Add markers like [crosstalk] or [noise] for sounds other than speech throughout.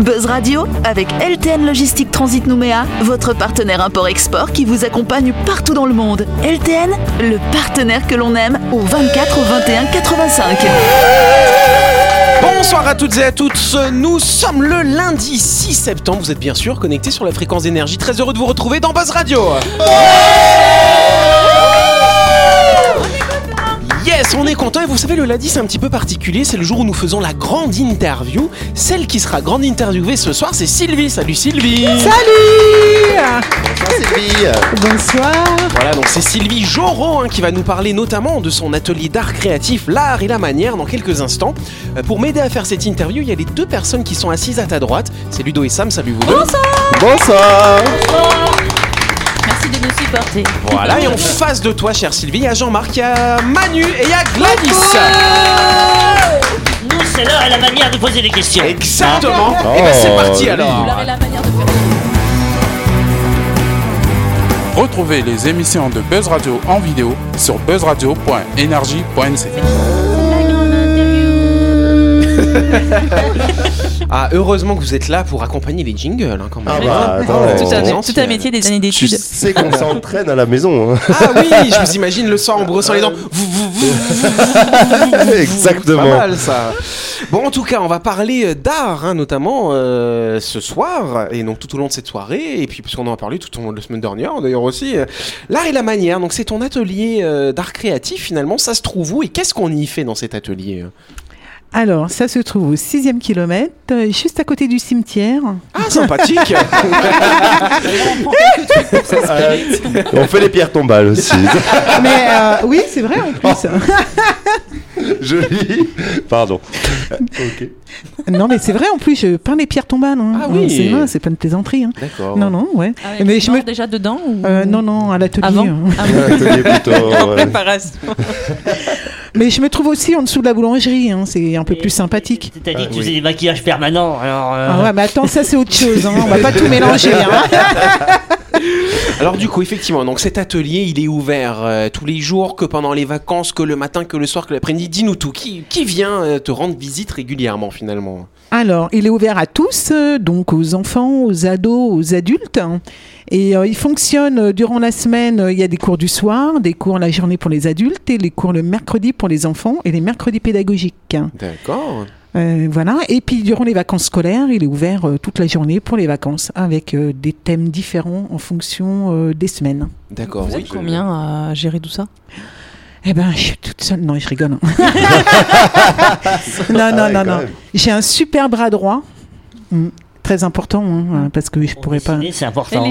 Buzz Radio avec LTN Logistique Transit Nouméa, votre partenaire import-export qui vous accompagne partout dans le monde. LTN, le partenaire que l'on aime au 24 au 21 85. Bonsoir à toutes et à tous, nous sommes le lundi 6 septembre, vous êtes bien sûr connectés sur la fréquence d'énergie, très heureux de vous retrouver dans Buzz Radio. On est content et vous savez le lundi c'est un petit peu particulier, c'est le jour où nous faisons la grande interview. Celle qui sera grande interviewée ce soir c'est Sylvie. Salut Sylvie. Salut Sylvie Bonsoir Voilà, donc c'est Sylvie Joron hein, qui va nous parler notamment de son atelier d'art créatif, l'art et la manière dans quelques instants. Euh, pour m'aider à faire cette interview, il y a les deux personnes qui sont assises à ta droite. C'est Ludo et Sam, salut vous deux. Bonsoir nous supporter. Voilà, et en face de toi, chère Sylvie, il y a Jean-Marc, il y a Manu et il y a Gladys. Nous, c'est l'heure et la manière de poser des questions. Exactement. Oh, et ben c'est parti oui. alors. L'art et la manière de faire. Retrouvez les émissions de Buzz Radio en vidéo sur buzzradio.energie.nc. [laughs] [laughs] Ah, heureusement que vous êtes là pour accompagner les jingles hein, quand même. Ah bah, attends, Oh, Tout un, tout un métier des années Tu d'études. sais qu'on s'entraîne à la maison. hein. Ah oui, je vous imagine le soir en brossant les dents. Vous, vous, vous, vous, Exactement. Pas mal ça. Bon, en tout cas, on va parler euh, d'art, hein, notamment euh, ce soir, et donc tout au long de cette soirée, et puis puisqu'on en a parlé tout au long de la semaine dernière, d'ailleurs aussi. euh, l'art et la manière, donc c'est ton atelier euh, d'art créatif finalement, ça se trouve où et qu'est-ce qu'on y fait dans cet atelier euh? Alors, ça se trouve au sixième kilomètre, euh, juste à côté du cimetière. Ah, sympathique Euh, [laughs] on fait les pierres tombales aussi. [laughs] Mais euh, oui, c'est vrai en plus. Joli. Pardon. Ok. non, mais c'est vrai en plus, je peins les pierres tombales. hein. Ah oui. C'est vrai, c'est pas une plaisanterie. hein. D'accord. Non, non, ouais. Ah ouais, mais tu je me... déjà dedans ou... Euh, non, non, à l'atelier. Avant hein. [laughs] Ah. Atelier plutôt. Ouais. préparation. Mais je me trouve aussi en dessous de la boulangerie. hein. C'est un peu plus sympathique. T'as dit que Ah, tu oui. faisais des maquillages permanents. Alors, euh, Ah ouais, mais attends, ça c'est autre chose. Hein. On va pas tout mélanger. Hein. [laughs] Alors du coup, effectivement, donc cet atelier, il est ouvert euh, tous les jours, que pendant les vacances, que le matin, que le soir, que l'après-midi. Dis-nous tout. Qui, qui vient euh, te rendre visite régulièrement finalement? Alors, il est ouvert à tous, euh, donc aux enfants, aux ados, aux adultes. Et euh, il fonctionne euh, durant la semaine. euh, Il y a des cours du soir, des cours la journée pour les adultes et les cours le mercredi pour les enfants et les mercredis pédagogiques. D'accord. Euh, voilà. Et puis durant les vacances scolaires, il est ouvert euh, toute la journée pour les vacances avec euh, des thèmes différents en fonction euh, des semaines. D'accord. Vous oui. êtes combien à gérer tout ça? Eh ben, je suis toute seule. Non, je rigole. hein. [laughs] non, Ah non, ouais, non, non. J'ai un super bras droit. Mm. Très important, hein, parce que je pour pourrais pas. C'est important. [laughs] Oh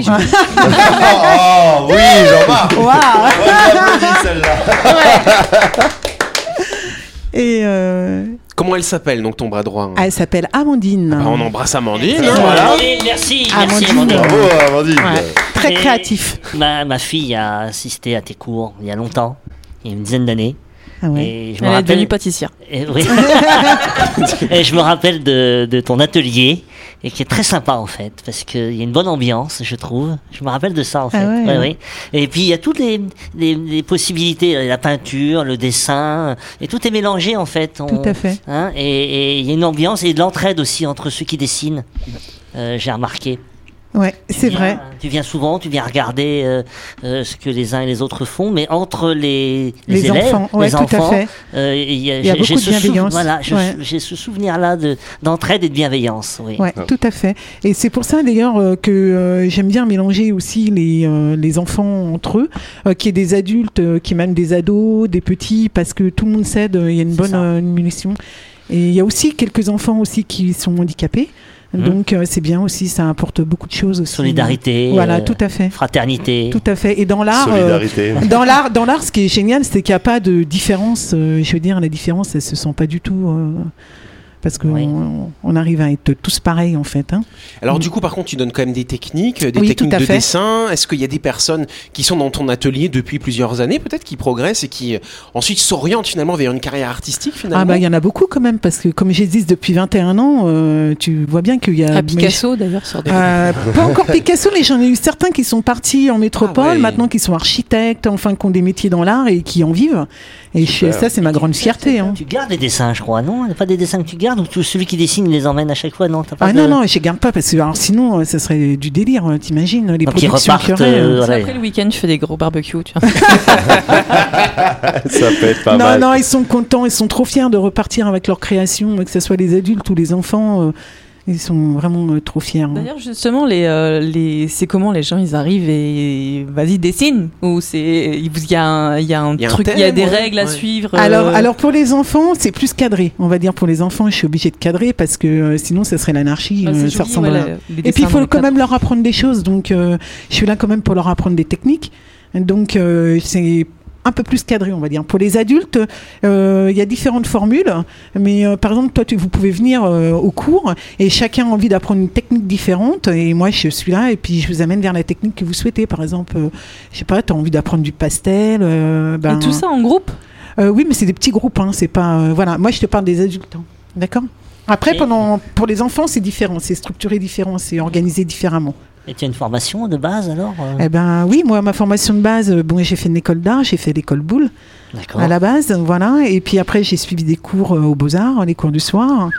oui, Jean-Marc. [laughs] Et euh, Comment elle s'appelle donc ton bras droit hein? ah, elle s'appelle Amandine. Bah, On embrasse Amandine. Merci, hein, voilà. Amandine, Merci, merci Amandine. Amandine. Bravo, Amandine. Ouais. Très Et créatif. Ma, ma fille a assisté à tes cours il y a longtemps, il y a une dizaine d'années. Ah ouais. Et je Elle me est rappelle, devenue pâtissière. et, oui. [laughs] Et je me rappelle de, de ton atelier et qui est très sympa en fait parce qu'il y a une bonne ambiance je trouve je me rappelle de ça en fait Ah ouais. Ouais, ouais. et puis il y a toutes les, les, les possibilités la peinture le dessin et tout est mélangé en fait On- Tout à fait. hein, et et il y a une ambiance et de l'entraide aussi entre ceux qui dessinent Euh, j'ai remarqué Ouais, c'est vrai. Tu viens souvent, tu viens regarder euh, euh, ce que les uns et les autres font, mais entre les, Les élèves, enfants, ouais, les tout à enfants, fait. euh, il y a, Il y a beaucoup de bienveillance. Voilà, Ouais. j'ai ce souvenir-là de d'entraide et de bienveillance. Oui. Ouais, tout à fait. Et c'est pour ça d'ailleurs euh, que euh, j'aime bien mélanger aussi les, euh, les enfants entre eux, euh, qu'il y ait des adultes, euh, qui même des ados, des petits, parce que tout le monde s'aide, euh, il y a une bonne munition. Et il y a aussi quelques enfants aussi qui sont handicapés. Mhm. Donc euh, c'est bien aussi, ça apporte beaucoup de choses aussi. Solidarité, Voilà, euh, tout à fait. Fraternité. Tout à fait. Et dans l'art, euh, Solidarité. [laughs] dans l'art, dans l'art, ce qui est génial, c'est qu'il n'y a pas de différence. euh, je veux dire, la différence, elle se sent pas du tout. Parce qu'on Oui. on, on arrive à être tous pareils, en fait. hein. Alors du coup, par contre, tu donnes quand même des techniques, des Oui, techniques de fait. dessin. Est-ce qu'il y a des personnes qui sont dans ton atelier depuis plusieurs années, peut-être, qui progressent et qui euh, ensuite s'orientent finalement vers une carrière artistique finalement? Ah bah il y en a beaucoup quand même parce que comme j'existe depuis 21 ans, euh, tu vois bien qu'il y a Ah, Picasso d'ailleurs sur des. Euh, [laughs] pas encore Picasso, mais j'en ai eu certains qui sont partis en métropole, Ah ouais. maintenant qui sont architectes, enfin qui ont des métiers dans l'art et qui en vivent. Et Super. ça, c'est ma grande fierté. hein. Tu gardes les dessins, je crois, non? Il n'y a pas des dessins que tu gardes ou celui qui dessine les emmène à chaque fois Non, t'as pas Ah de- non, non, je garde pas parce que alors, sinon, euh, ça serait du délire, euh, t'imagines, les Donc productions repartent. aurait, euh, voilà. Après le week-end, je fais des gros barbecues, tu vois. [laughs] Ça peut être pas non, mal. non, ils sont contents, ils sont trop fiers de repartir avec leur création, que ce soit les adultes ou les enfants. euh, ils sont vraiment euh, trop fiers. hein. D'ailleurs, justement, les, euh, les, c'est comment les gens ils arrivent et vas-y dessine ou c'est il y a un, il y a un Il y a un truc, il y a des ouais, règles à suivre. Alors, euh, alors pour les enfants, c'est plus cadré. On va dire pour les enfants, je suis obligée de cadrer parce que euh, sinon, ça serait l'anarchie. ouais, euh, c'est ça joli, ressemble ouais, à- Et puis il faut quand cadres. même leur apprendre des choses, donc euh, je suis là quand même pour leur apprendre des techniques. Donc euh, c'est un peu plus cadré, on va dire. Pour les adultes, euh, il y a différentes formules, mais euh, par exemple, toi, tu, vous pouvez venir euh, au cours et chacun a envie d'apprendre une technique différente. Et moi, je suis là et puis je vous amène vers la technique que vous souhaitez. Par exemple, je sais pas, tu as envie d'apprendre du pastel. ben, Et tout ça en groupe? Euh, oui, mais c'est des petits groupes, hein, c'est pas. euh, voilà, moi je te parle des adultes, hein. d'accord? Après, pendant, pour les enfants, c'est différent, c'est structuré différent, c'est organisé différemment. Et tu as une formation de base alors euh Eh ben oui, moi ma formation de base, euh, bon, j'ai fait une école d'art, j'ai fait l'école boule à la base, voilà, et puis après j'ai suivi des cours euh, aux beaux arts, les cours du soir.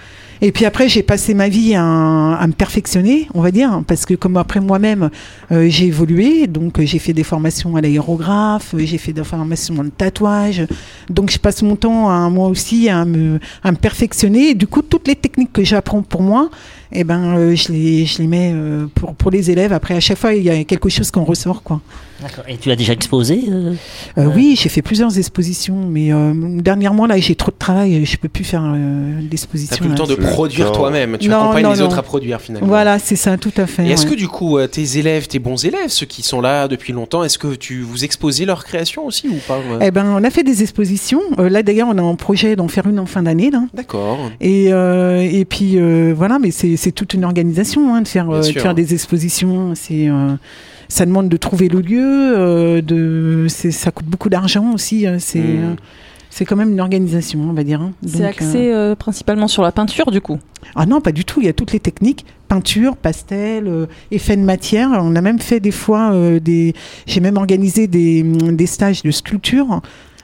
Et puis après, j'ai passé ma vie à, à me perfectionner, on va dire, parce que comme après moi-même, euh, j'ai évolué, donc j'ai fait des formations à l'aérographe, j'ai fait des formations le tatouage, donc je passe mon temps à moi aussi à me, à me perfectionner. Et du coup, toutes les techniques que j'apprends pour moi, eh ben, euh, je les, je les mets euh, pour, pour les élèves. Après, à chaque fois, il y a quelque chose qu'on ressort, quoi. D'accord. Et tu as déjà exposé euh Euh. Oui, j'ai fait plusieurs expositions, mais euh, dernièrement, là, j'ai trop de travail, je peux plus faire euh, T'as d'exposition. plus le là. temps de produire toi-même. Tu Non, accompagnes non, les non. autres à produire finalement. Voilà, c'est ça, tout à fait. Et est-ce ouais. que du coup, tes élèves, tes bons élèves, ceux qui sont là depuis longtemps, est-ce que tu vous exposez leurs créations aussi ou pas Eh ben, on a fait des expositions. Euh, là, d'ailleurs, on a un projet d'en faire une en fin d'année. Là. D'accord. Et, euh, et puis, euh, voilà, mais c'est c'est toute une organisation hein, de, faire, euh, de faire des expositions. C'est, euh, ça demande de trouver le lieu, euh, de, c'est- ça coûte beaucoup d'argent aussi. euh, C'est Mm. euh, c'est quand même une organisation, on va dire. hein. C'est axé euh, principalement sur la peinture du coup. Ah non, pas du tout. Il y a toutes les techniques peinture, pastel, euh, effet de matière. On a même fait des fois euh, des. J'ai même organisé des, des stages de sculpture.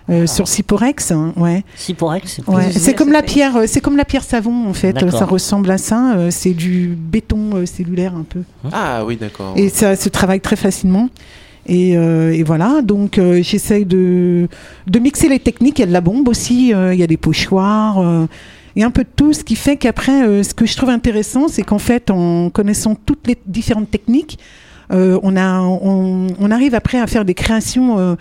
Euh, sur Ciporex, hein, ouais. C'est ouais. C'est comme la pierre, euh, c'est comme la pierre savon en fait. D'accord. Ça ressemble à ça. euh, C'est du béton euh, cellulaire un peu. Ah oui, d'accord. Et ça se travaille très facilement. Et, euh, et voilà, donc euh, j'essaye de, de mixer les techniques. Il y a de la bombe aussi, euh, il y a des pochoirs, euh, il y a un peu de tout. Ce qui fait qu'après, euh, ce que je trouve intéressant, c'est qu'en fait, en connaissant toutes les différentes techniques, euh, on, a, on, on arrive après à faire des créations euh,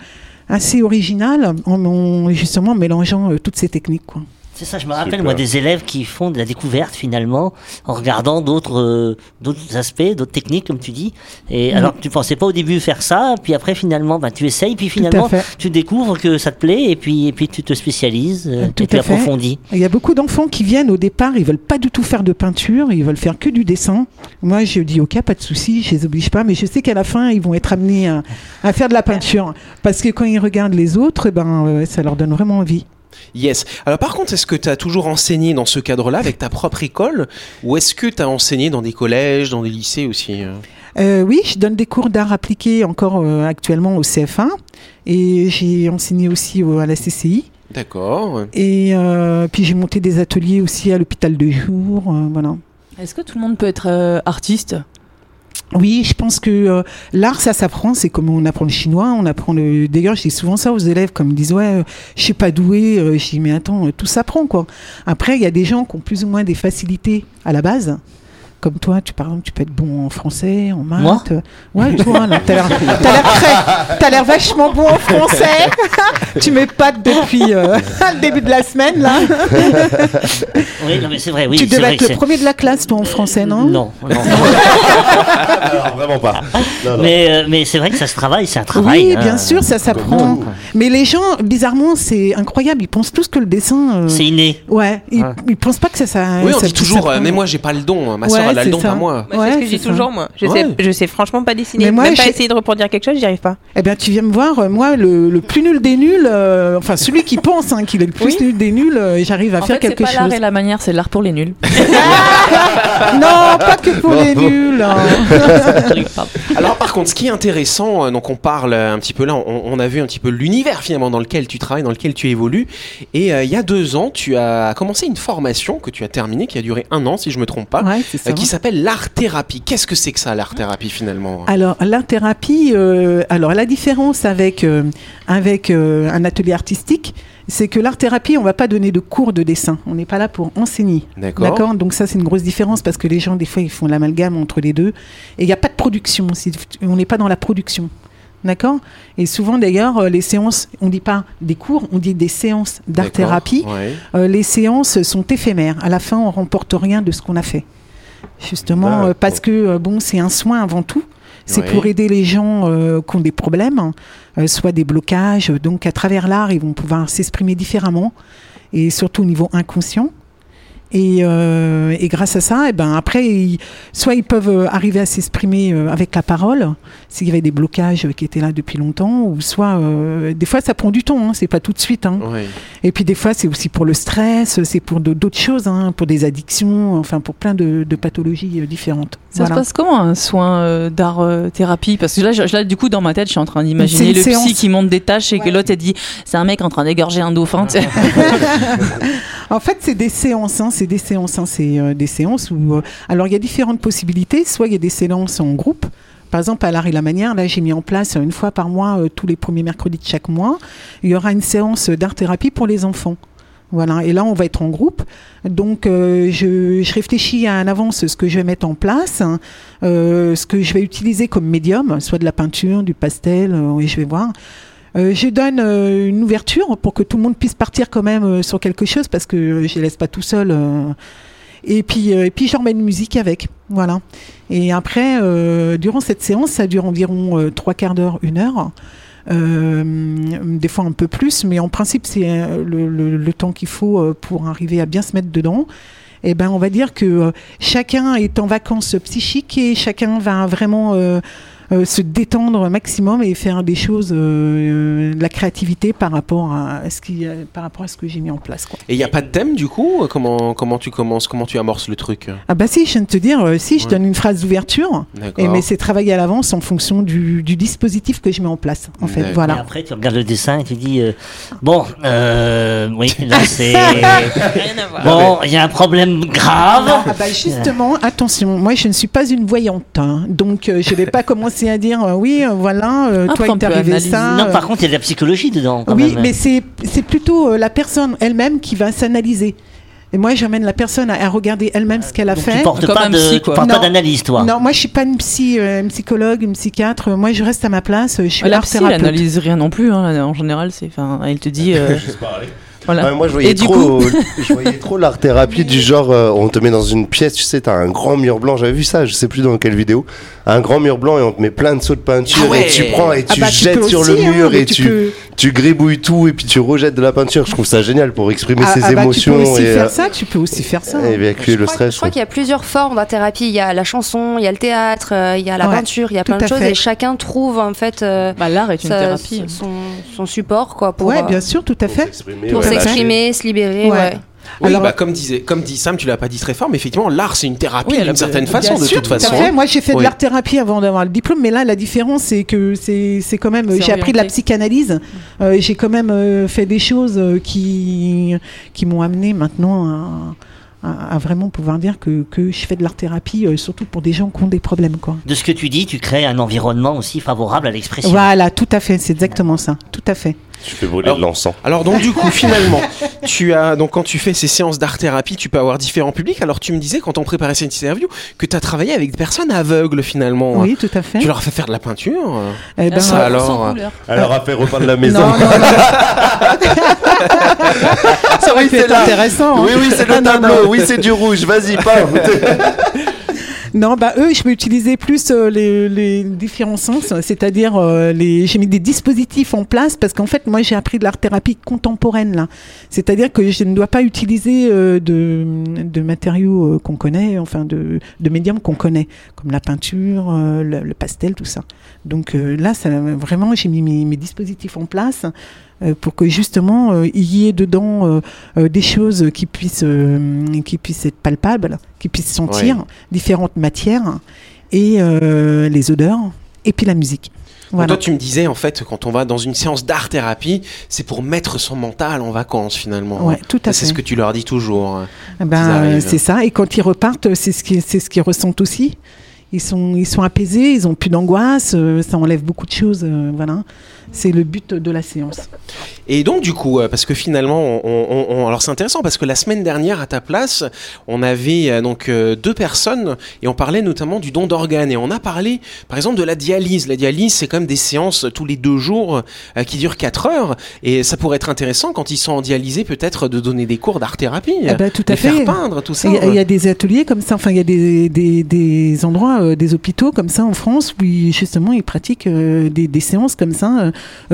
assez originales, en, en- justement en mélangeant euh, toutes ces techniques. Quoi. C'est ça, je me rappelle Super. moi des élèves qui font de la découverte finalement en regardant d'autres euh, d'autres aspects, d'autres techniques comme tu dis. Et Mm. alors que tu pensais pas au début faire ça, puis après finalement bah, tu essayes, puis finalement tu découvres que ça te plaît et puis et puis tu te spécialises euh, Tout et tu approfondis. Il y a beaucoup d'enfants qui viennent au départ, ils veulent pas du tout faire de peinture, ils veulent faire que du dessin. Moi, je dis ok, pas de souci, je les oblige pas, mais je sais qu'à la fin, ils vont être amenés à, à faire de la peinture parce que quand ils regardent les autres, eh ben, euh, ça leur donne vraiment envie. Yes. Alors par contre, est-ce que tu as toujours enseigné dans ce cadre-là avec ta propre école ou est-ce que tu as enseigné dans des collèges, dans des lycées aussi euh? Euh, oui, je donne des cours d'art appliqué encore euh, actuellement au CF1 et j'ai enseigné aussi au- à la CCI. D'accord. Et euh, puis j'ai monté des ateliers aussi à l'hôpital de jour, euh, voilà. Est-ce que tout le monde peut être euh, artiste? Oui, je pense que euh, l'art, ça s'apprend. C'est comme on apprend le chinois, on apprend le. D'ailleurs, je dis souvent ça aux élèves, comme ils disent ouais, euh, je suis pas doué. Euh, je dis mais attends, tout s'apprend quoi. Après, il y a des gens qui ont plus ou moins des facilités à la base. Comme toi, tu par exemple, tu peux être bon en français, en maths. Moi? Ouais, toi, là, t'as l'air, t'as l'air très, t'as l'air vachement bon en français. [laughs] tu m'épates depuis euh, [laughs] le début de la semaine là. Oui, non mais c'est vrai, oui. tu devais être le c'est- premier de la classe, toi, en français, non? Non, [laughs] non. Vraiment pas. Non, non. mais euh, mais c'est vrai que ça se travaille, c'est un travail. Oui, hein. bien sûr, ça s'apprend. Mais les gens, bizarrement, c'est incroyable. Ils pensent tous que le dessin. euh, C'est inné. Ouais, ils, Ouais. ils pensent pas que ça. ça Oui, on ça dit toujours, mais moi j'ai pas le don. Ma Ouais, soeur a elle a le don, pas moi. Bah, Ouais, c'est ce que je dis c'est ça. toujours, moi. Je, Ouais. sais, je sais franchement pas dessiner. Mais moi, Même pas j'ai- essayer de reproduire quelque chose, j'y arrive pas. Eh bien, tu viens me voir, euh, moi, le, le plus nul des nuls, euh, enfin celui qui pense hein, qu'il est le plus Oui. nul des nuls, euh, j'arrive à En faire fait, c'est quelque pas l'art chose. et la manière, c'est l'art pour les nuls. [laughs] [laughs] Non, pas que pour les nuls. hein. [laughs] Alors par contre, ce qui est intéressant, euh, donc on parle un petit peu là, on, on a vu un petit peu l'univers finalement dans lequel tu travailles, dans lequel tu évolues. Et euh, il y a deux ans, tu as commencé une formation que tu as terminée, qui a duré un an si je me trompe pas, Ouais, c'est euh, ça. Qui s'appelle l'art thérapie. Qu'est-ce que c'est que ça, l'art thérapie finalement? Alors, l'art thérapie, euh, alors la différence avec, euh, avec euh, un atelier artistique, c'est que l'art thérapie, on va pas donner de cours de dessin. On n'est pas là pour enseigner. D'accord. D'accord? Donc ça, c'est une grosse différence parce que les gens, des fois, ils font l'amalgame entre les deux. Et il n'y a pas de production. On n'est pas dans la production. D'accord? Et souvent, d'ailleurs, les séances, on dit pas des cours, on dit des séances d'art D'accord. thérapie. Ouais. Euh, les séances sont éphémères. À la fin, on remporte rien de ce qu'on a fait. Justement, euh, parce que euh, bon, c'est un soin avant tout. C'est pour aider les gens euh, qui ont des problèmes, euh, soit des blocages. Donc, à travers l'art, ils vont pouvoir s'exprimer différemment, et surtout au niveau inconscient. Et, euh, et grâce à ça, et ben après, ils- soit ils peuvent euh, arriver à s'exprimer euh, avec la parole, s'il y avait des blocages euh, qui étaient là depuis longtemps, ou soit euh, des fois ça prend du temps, hein, c'est pas tout de suite. Hein. Ouais. Et puis des fois, c'est aussi pour le stress, c'est pour d'autres choses, hein, pour des addictions, enfin pour plein de, de pathologies différentes. Ça Voilà. se passe comment un soin euh, d'art euh, thérapie? Parce que là, je- là, du coup, dans ma tête, je suis en train d'imaginer le séance. psy qui monte des tâches et que l'autre elle dit c'est un mec en train d'égorger un dauphin. [laughs] En fait, c'est des séances, hein, c'est des séances, hein, c'est euh, des séances où. euh, alors, il y a différentes possibilités. Soit il y a des séances en groupe. Par exemple, à l'art et la manière, là, j'ai mis en place une fois par mois, euh, tous les premiers mercredis de chaque mois, il y aura une séance d'art thérapie pour les enfants. Voilà. Et là, on va être en groupe. Donc, euh, je, je réfléchis à un avance ce que je vais mettre en place, hein, euh, ce que je vais utiliser comme médium, soit de la peinture, du pastel, euh, et je vais voir. Euh, je donne euh, une ouverture pour que tout le monde puisse partir quand même euh, sur quelque chose parce que je les laisse pas tout seul. et puis, et puis j'en mets une musique avec. Voilà. Et après, durant cette séance, ça dure environ trois quarts d'heure, une heure. Euh, des fois un peu plus, mais en principe, c'est euh, le, le- le temps qu'il faut euh, pour arriver à bien se mettre dedans. Et ben, on va dire que chacun est en vacances psychiques et chacun va vraiment euh, se détendre un maximum et faire des choses, euh, euh, de la créativité par rapport à ce qui, euh, par rapport à ce que j'ai mis en place. Quoi. Et il n'y a pas de thème du coup comment, comment tu commences Comment tu amorces le truc? Ah bah si, je viens de te dire, euh, si je Ouais. donne une phrase d'ouverture, et mais c'est travaillé à l'avance en fonction du, du dispositif que je mets en place. En fait, D'accord. Et voilà. après, tu regardes le dessin et tu dis euh, Bon, euh, oui, [laughs] là c'est. Bon, il y a un problème grave. Ah bah justement, attention, moi je ne suis pas une voyante, hein. donc euh, je vais pas commencer [laughs] à dire euh, oui, euh, voilà, euh, Après, toi il t'est arrivé analyser. ça. Non, par contre, il y a de la psychologie dedans. Quand oui, même. mais c'est c'est plutôt euh, la personne elle-même qui va s'analyser. Et moi, j'amène la personne à, à regarder elle-même ce qu'elle a Donc, fait. tu portes Comme pas d'analyse, toi. Non, moi je suis pas une psy, euh, une psychologue, une psychiatre. Moi, je reste à ma place. Je suis la art psy, elle thérapeute. analyse rien non plus. hein, En général, c'est, enfin, elle te dit. [laughs] euh, voilà. Ouais, moi, je voyais, Et trop, [laughs] je voyais trop l'art thérapie du genre, euh, on te met dans une pièce, tu sais, t'as un grand mur blanc, j'avais vu ça, je sais plus dans quelle vidéo, un grand mur blanc et on te met plein de seaux de peinture Ah ouais. et tu prends et Ah tu bah, tu jettes sur aussi, le hein, mur et tu tu, peux- tu gribouilles tout et puis tu rejettes de la peinture. Je trouve ça génial pour exprimer Ah, ses ah bah, émotions tu peux aussi et, faire euh, ça. Tu peux aussi faire ça. et hein. évacuer Je le crois, stress. je crois qu'il y a plusieurs formes d'art thérapie. Il y a la chanson, il y a le théâtre, euh, il y a la Ouais, peinture, il y a plein de choses fait. et chacun trouve en fait euh, Bah, l'art est une sa- thérapie. son, son support quoi pour, Ouais, bien sûr, tout à fait. pour. S'exprimer, se libérer. Ouais. ouais. Oui, Alors- bah, comme, disait, comme dit Sam, tu l'as pas dit très fort, mais effectivement, l'art c'est une thérapie Oui, d'une certaine bien façon, de sûr, toute tout à façon. fait. Moi, j'ai fait de Oui. l'art thérapie avant d'avoir le diplôme, mais là, la différence, c'est que c'est c'est quand même. J'ai appris de la psychanalyse. Euh, j'ai quand même euh, fait des choses euh, qui qui m'ont amené maintenant à, à- à vraiment pouvoir dire que, que je fais de l'art thérapie, euh, surtout pour des gens qui ont des problèmes, quoi. De ce que tu dis, tu crées un environnement aussi favorable à l'expression. Voilà, tout à fait. C'est exactement ça. Tout à fait. Tu fais brûler Alors- de l'encens. Alors donc du coup [laughs] finalement, tu as donc quand tu fais ces séances d'art thérapie, tu peux avoir différents publics. Alors tu me disais quand on préparait cette interview que tu as travaillé avec des personnes aveugles finalement. Oui, tout à fait. Tu leur as fait faire de la peinture Eh ben, Ça, alors, couleur. Alors, a fait repeindre la maison. non, non, non. ça aurait être intéressant. hein. Oui, oui, c'est le Ah, non, tableau. non. Oui, c'est du rouge. Vas-y, pas. [laughs] Non, bah eux, je peux utiliser plus euh, les, les différents sens, c'est-à-dire euh, les, j'ai mis des dispositifs en place parce qu'en fait, moi, j'ai appris de l'art thérapie contemporaine là, c'est-à-dire que je ne dois pas utiliser euh, de, matériaux qu'on connaît, enfin de, médiums qu'on connaît, comme la peinture, le, pastel, tout ça. Donc là, ça, vraiment, j'ai mis mes, mes dispositifs en place. Euh, pour que justement euh, il y ait dedans euh, des choses qui puissent qui puissent être palpables, qui puissent sentir Ouais. différentes matières et les odeurs et puis la musique. Voilà. Toi, tu me disais, en fait, quand on va dans une séance d'art-thérapie, c'est pour mettre son mental en vacances, finalement. Ouais, tout à C'est fait. ce que tu leur dis toujours. hein. Eh ben, qu'ils c'est ça. Et quand ils repartent, c'est ce qui, c'est ce qu'ils ressentent aussi. Ils sont, ils sont apaisés, ils ont plus d'angoisse, ça enlève beaucoup de choses. euh, voilà, c'est le but de la séance. Et donc, du coup, euh, parce que finalement, on, on- on- alors c'est intéressant parce que la semaine dernière, à ta place, on avait euh, donc euh, deux personnes et on parlait notamment du don d'organes. Et on a parlé, par exemple, de la dialyse. La dialyse, c'est même des séances tous les deux jours qui durent quatre heures. Et ça pourrait être intéressant quand ils sont en dialysé, peut-être de donner des cours d'art-thérapie. Eh ben, tout à de fait. faire peindre, tout ça. Il y, a- il y a des ateliers comme ça, enfin il y a des, des, des endroits, euh, des hôpitaux comme ça en France où ils- justement ils pratiquent euh, des, des séances comme ça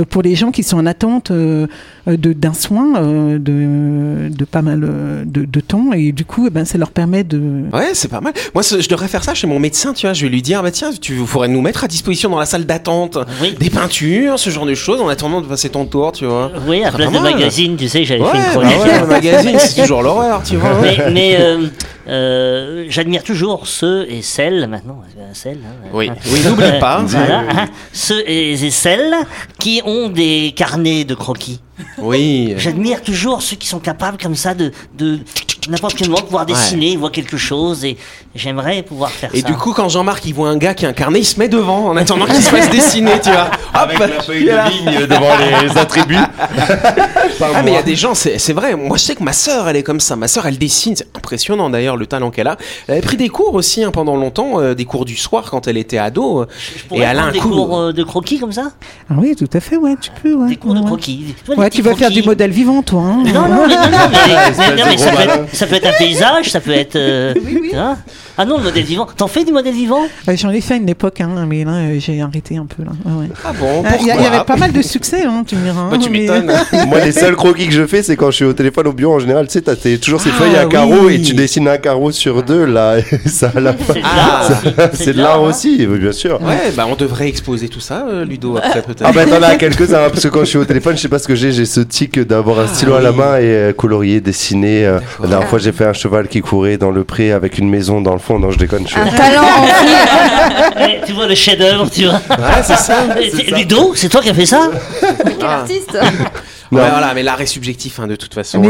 pour les gens qui sont en attente euh, euh, de- d'un soin euh, de, de pas mal euh, de, de temps et du coup eh ben, ça leur permet de... Ouais, c'est pas mal. Moi, je devrais faire ça chez mon médecin, tu vois. Je vais lui dire, bah tiens, tu pourrais nous mettre à disposition dans la salle d'attente Oui. des peintures, ce genre de choses, en attendant de passer ton tour, tu vois. Oui, à place de magazine, tu sais, j'avais Ouais, fait une bah chronique. ouais, le magazine, c'est toujours l'horreur, tu vois. [laughs] Mais, mais, euh, euh, j'admire toujours ceux et celles, maintenant, c'est un celle. hein, Oui, hein. oui, n'oublie Euh, [laughs] pas. voilà, hein, ceux et et celles qui ont des carnets de croquis. Oui. J'admire toujours ceux qui sont capables comme ça de, de n'importe quel moment pouvoir dessiner, voir quelque chose et j'aimerais pouvoir faire Et ça. du coup, quand Jean-Marc il voit un gars qui a un carnet, il se met devant en attendant qu'il se fasse [laughs] dessiner, tu vois. Avec Hop, la feuille il de ligne devant les [laughs] attributs. Ah, mais il y a des gens, c'est c'est vrai. Moi, je sais que ma sœur, elle est comme ça. Ma sœur, elle dessine. C'est impressionnant d'ailleurs le talent qu'elle a. Elle avait pris des cours aussi hein, pendant longtemps, euh, des cours du soir quand elle était ado. Je Et elle a un des coup. cours euh, de croquis comme ça? Ah oui, tout à fait, ouais, tu peux. Ouais, Des cours de croquis. Tu vois, des Ouais, tu vas faire du modèle vivant, toi. hein. Non, non, mais, non, non, mais, [laughs] mais- non, de mais ça, ça peut être un paysage, ça peut être. euh, hein ah non, le modèle vivant. T'en fais du modèle vivant? Euh, J'en ai fait à une époque, hein, mais là euh, j'ai arrêté un peu. Là. Ouais, ouais. Ah bon, Ah, Il y, pourquoi a- il y avait pas mal de succès, hein, tu me diras. Bah, hein, tu mais- m'étonnes. [laughs] Moi, les seuls croquis que je fais, c'est quand je suis au téléphone au bureau. En général, tu sais, t'as tes- toujours ces Ah, feuilles à carreaux oui. et tu dessines un carreau sur deux, là. [laughs] et ça, la. C'est de Ah, l'art aussi. C'est de l'art hein. aussi, oui, bien sûr. Ouais, bah on devrait exposer tout ça, euh, Ludo, après peut-être. Ah bah t'en as quelques-uns, hein, parce que quand je suis au téléphone, je sais pas ce que j'ai, j'ai ce tic d'avoir un Ah, stylo à la oui. main et euh, colorier, dessiner. Dernière fois, j'ai fait un cheval qui courait dans le pré avec une maison dans le fond. Non, je déconne. Je... Un talent en [laughs] Ouais, tu vois le chef-d'œuvre, tu vois. Ouais, c'est ça. Ludo, c'est toi qui as fait ça Quel Ah. artiste [laughs] Ouais, voilà, mais l'art est subjectif hein, de toute façon, euh,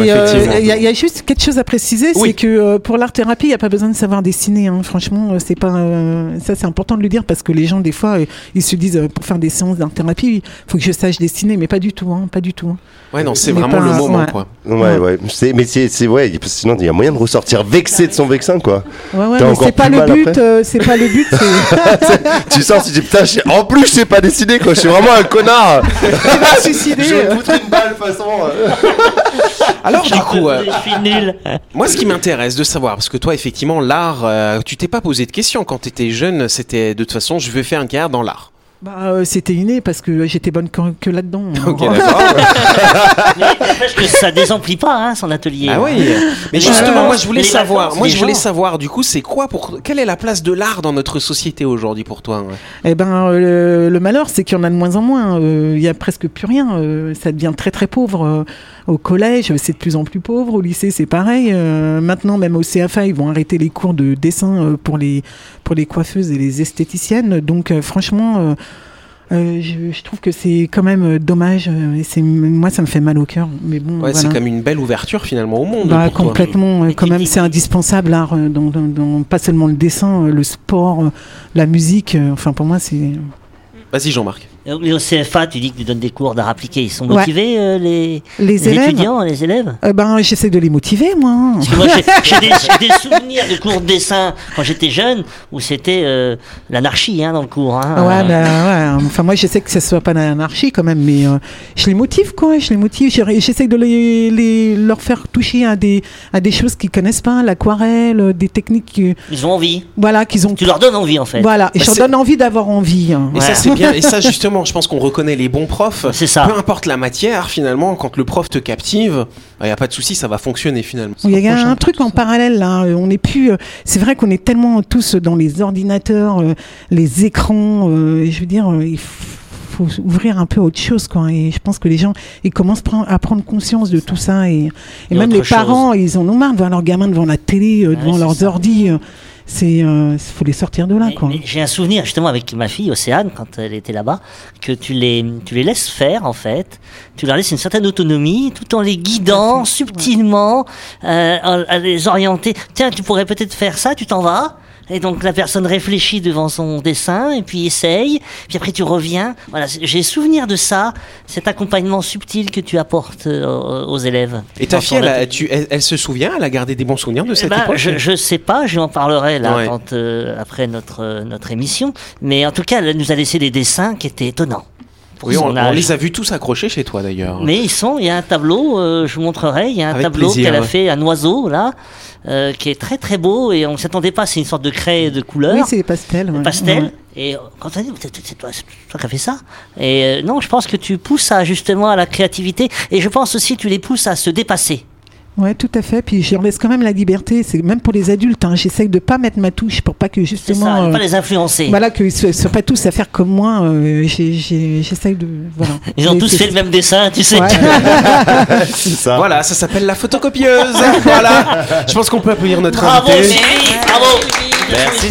il y, a- il y a juste quelque chose à préciser, Oui. c'est que euh, pour l'art thérapie, il n'y a pas besoin de savoir dessiner. hein. Franchement, euh, c'est pas euh, ça, c'est important de le dire parce que les gens des fois, ils se disent euh, pour faire des séances d'art thérapie, il faut que je sache dessiner, mais pas du tout, hein, pas du tout. hein. Ouais, non, c'est vraiment pas- le moment, ouais. quoi. Ouais, ouais. C'est- mais c'est, c'est ouais, sinon il y a moyen de ressortir vexé de son vexin, quoi. Ouais, ouais, c'est pas le but. c'est pas le but. tu sors, tu dis putain, je en plus je sais pas dessiner, quoi. Je suis vraiment un connard. [laughs] Tu vas te suicider. je vais me foutre une balle, de toute façon. euh. [laughs] Alors, du coup, euh, moi, ce qui m'intéresse de savoir, parce que toi, effectivement, l'art, euh, tu t'es pas posé de questions quand t'étais jeune, c'était de toute façon, je veux faire une carrière dans l'art. Bah, euh, c'était inné parce que j'étais bonne que, que là-dedans. [laughs] Ok, d'accord. [laughs] Mais n'empêche que ça désemplit pas hein, son atelier. Ah oui. Mais justement, moi, je voulais les savoir, vacances moi, je voulais gens. savoir, du coup, c'est quoi pour, quelle est la place de l'art dans notre société aujourd'hui pour toi ouais? Eh ben, euh, le, le malheur, c'est qu'il y en a de moins en moins. Euh, Il y a presque plus rien. Euh, ça devient très très pauvre. Euh, au collège, c'est de plus en plus pauvre. Au lycée, c'est pareil. Euh, maintenant, même au CFA, ils vont arrêter les cours de dessin euh, pour les pour les coiffeuses et les esthéticiennes. Donc, euh, franchement. euh, euh, je, je trouve que c'est quand même euh, dommage euh, et c'est moi ça me fait mal au cœur mais bon Ouais, c'est comme une belle ouverture finalement au monde. Bah, pour toi. complètement, quand même, c'est indispensable l'art, dans, dans- dans- pas seulement le dessin, le sport, la musique. enfin, pour moi, c'est. Vas-y, Jean-Marc. Euh, Les au CFA, tu dis que tu donnes des cours d'art appliqué. Ils sont Ouais. motivés, euh, les, Les étudiants, les élèves? Euh, Ben, j'essaie de les motiver, moi. Parce que moi, [laughs] j'ai des, souvenirs de cours de dessin quand j'étais jeune où c'était euh, l'anarchie hein, dans le cours. hein. Ouais, ben, ouais. Enfin, moi, j'essaie que ce soit pas l'anarchie quand même, mais euh, je les motive, quoi. Je les motive. J'essaie de les, les- leur faire toucher à des, à des choses qu'ils connaissent pas, l'aquarelle, des techniques, que- Ils ont envie. voilà, qu'ils ont. Tu leur donnes envie en fait. Voilà, et Bah, je leur donne envie d'avoir envie. hein. Et Ouais. ça c'est bien. Et ça justement, [laughs] je pense qu'on reconnaît les bons profs. C'est ça. Peu importe la matière, finalement, quand le prof te captive, il y a pas de souci, ça va fonctionner finalement. Il y a un truc en parallèle là. On est plus. euh, C'est vrai qu'on est tellement tous dans les ordinateurs, euh, les écrans. euh, je veux dire, il faut ouvrir un peu autre chose quoi. Et je pense que les gens ils commencent à prendre conscience de tout ça et, et Et même les chose. parents ils en ont marre de voir leurs gamins devant la télé, euh, Ouais, devant leurs ça. ordi. euh, C'est euh, faut les sortir de là Mais- quoi. mais J'ai un souvenir justement avec ma fille Océane quand elle était là-bas que tu les tu les laisses faire en fait, tu leur laisses une certaine autonomie tout en les guidant subtilement, euh, à, à les orienter. Tiens, tu pourrais peut-être faire ça, tu t'en vas. Et donc la personne réfléchit devant son dessin et puis essaye, puis après tu reviens. Voilà, j'ai souvenir de ça, cet accompagnement subtil que tu apportes euh, aux élèves. Et ta fille, elle, a- atelier. tu, elle, elle se souvient, elle a gardé des bons souvenirs de cette ben, époque? je, je sais pas, je lui en parlerai là Ouais. quand, euh, après notre, euh, notre émission. Mais en tout cas, elle nous a laissé des dessins qui étaient étonnants. Pour Oui, on, son on âge. les a vus tous accrochés chez toi d'ailleurs. Mais ils sont, il y a un tableau, euh, je vous montrerai, il y a un Avec tableau qu'elle a ouais. fait, un oiseau là, euh, qui est très très beau et on ne s'attendait pas, c'est une sorte de craie de couleur. Oui, c'est les pastels. ouais. pastel. Ouais. Et euh, quand on dit, c'est c'est toi, c'est toi qui as fait ça. Et euh, non, je pense que tu pousses ça justement à la créativité. Et je pense aussi que tu les pousses à se dépasser. Ouais, tout à fait. Puis je leur laisse quand même la liberté. C'est même pour les adultes. Hein. J'essaye de pas mettre ma touche pour pas que C'est justement. ça, ne euh, pas les influencer. Voilà, qu'ils ne soient pas tous à faire comme moi. euh, J'essaye de. Voilà. [laughs] Ils ont tous fait le même dessin, tu sais. Ouais. [laughs] C'est ça. Voilà, ça s'appelle la photocopieuse. [laughs] voilà. Je pense qu'on peut applaudir notre Bravo invité. Bravo. Merci,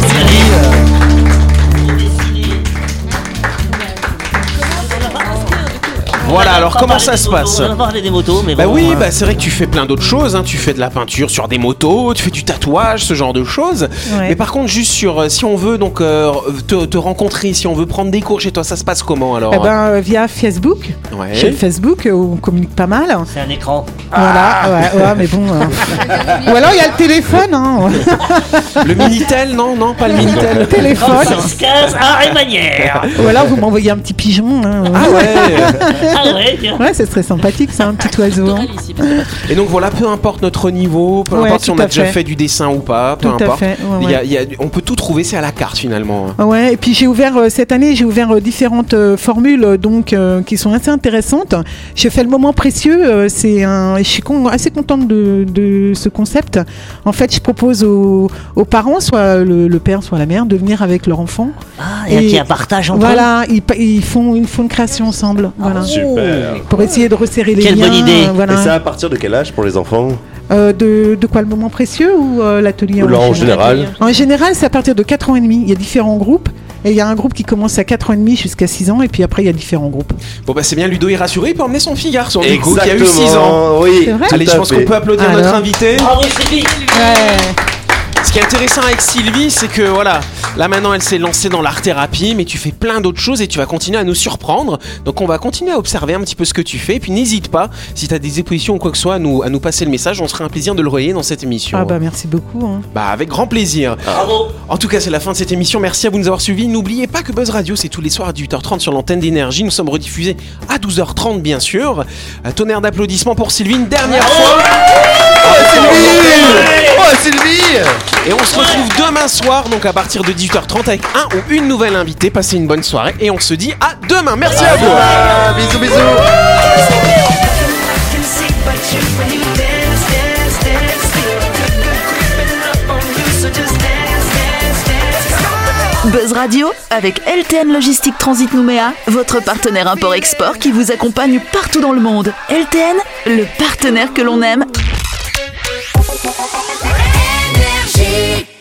Voilà, alors comment ça se passe On va parler des motos, mais Bah bon, oui, euh, bah c'est vrai que tu fais plein d'autres choses. Hein. Tu fais de la peinture sur des motos, tu fais du tatouage, ce genre de choses. Ouais. Mais par contre, juste sur, euh, si on veut donc euh, te, te rencontrer, si on veut prendre des cours chez toi, ça se passe comment alors Eh ben, euh, via Facebook. Ouais. Chez Facebook, euh, on communique pas mal. c'est un écran. Ah. Voilà, ouais, ouais, mais bon. euh. [laughs] Ou alors il y a le téléphone, hein. [laughs] Le Minitel, non, non, pas le Minitel. Le téléphone. 15, art et manière. Ou alors vous m'envoyez un petit pigeon. hein. Ah ouais. [laughs] Ah ouais, c'est très sympathique, ça, un petit oiseau. hein. Et donc voilà, peu importe notre niveau, peu Ouais, importe si tout on a à déjà fait. fait du dessin ou pas, peu Tout à importe. fait, ouais, Il y a- ouais. il y a- on peut tout trouver, c'est à la carte finalement. Ouais, et puis j'ai ouvert euh, cette année, j'ai ouvert euh, différentes euh, formules euh, donc euh, qui sont assez intéressantes. J'ai fait le moment précieux, euh, c'est un, je suis con- assez contente de, de ce concept. En fait, je propose aux, aux parents, soit le, le père, soit la mère, de venir avec leur enfant. Ah, il y a- Et il y a un partage entre eux. Voilà, ils, pa- ils font ils font une création ensemble. Voilà. Super. Pour essayer de resserrer les Quelle liens. bonne idée. voilà. Et ça à partir de quel âge pour les enfants Euh, de, de quoi le moment précieux ou euh, l'atelier Ou là, en général En général, c'est à partir de 4 ans et demi. Il y a différents groupes. Et il y a un groupe qui commence à 4 ans et demi jusqu'à 6 ans. Et puis après, il y a différents groupes. Bon bah c'est bien, Ludo est rassuré, il peut emmener son petit garçon du coup, qui a eu 6 ans. Oui, C'est vrai tout Allez, je à pense fait. qu'on peut applaudir Alors. notre invité. Bravo Sylvie. Ce qui est intéressant avec Sylvie, c'est que voilà, là maintenant elle s'est lancée dans l'art thérapie, mais tu fais plein d'autres choses et tu vas continuer à nous surprendre. Donc on va continuer à observer un petit peu ce que tu fais. Et puis n'hésite pas, si tu as des expositions ou quoi que ce soit, à nous, à nous passer le message. On serait un plaisir de le relayer dans cette émission. Ah bah merci beaucoup. hein. Bah, avec grand plaisir. Bravo. En tout cas, c'est la fin de cette émission. Merci à vous de nous avoir suivis. N'oubliez pas que Buzz Radio, c'est tous les soirs à 18h30 sur l'antenne d'énergie. Nous sommes rediffusés à 12h30, bien sûr. Un tonnerre d'applaudissements pour Sylvie, une dernière fois. Oh Sylvie Et on se retrouve demain soir, donc à partir de 18h30, avec un ou une nouvelle invitée. Passez une bonne soirée et on se dit à demain. Merci à vous. Bisous bisous Buzz Radio avec LTN Logistique Transit Nouméa, votre partenaire import-export qui vous accompagne partout dans le monde. LTN, le partenaire que l'on aime. cheek.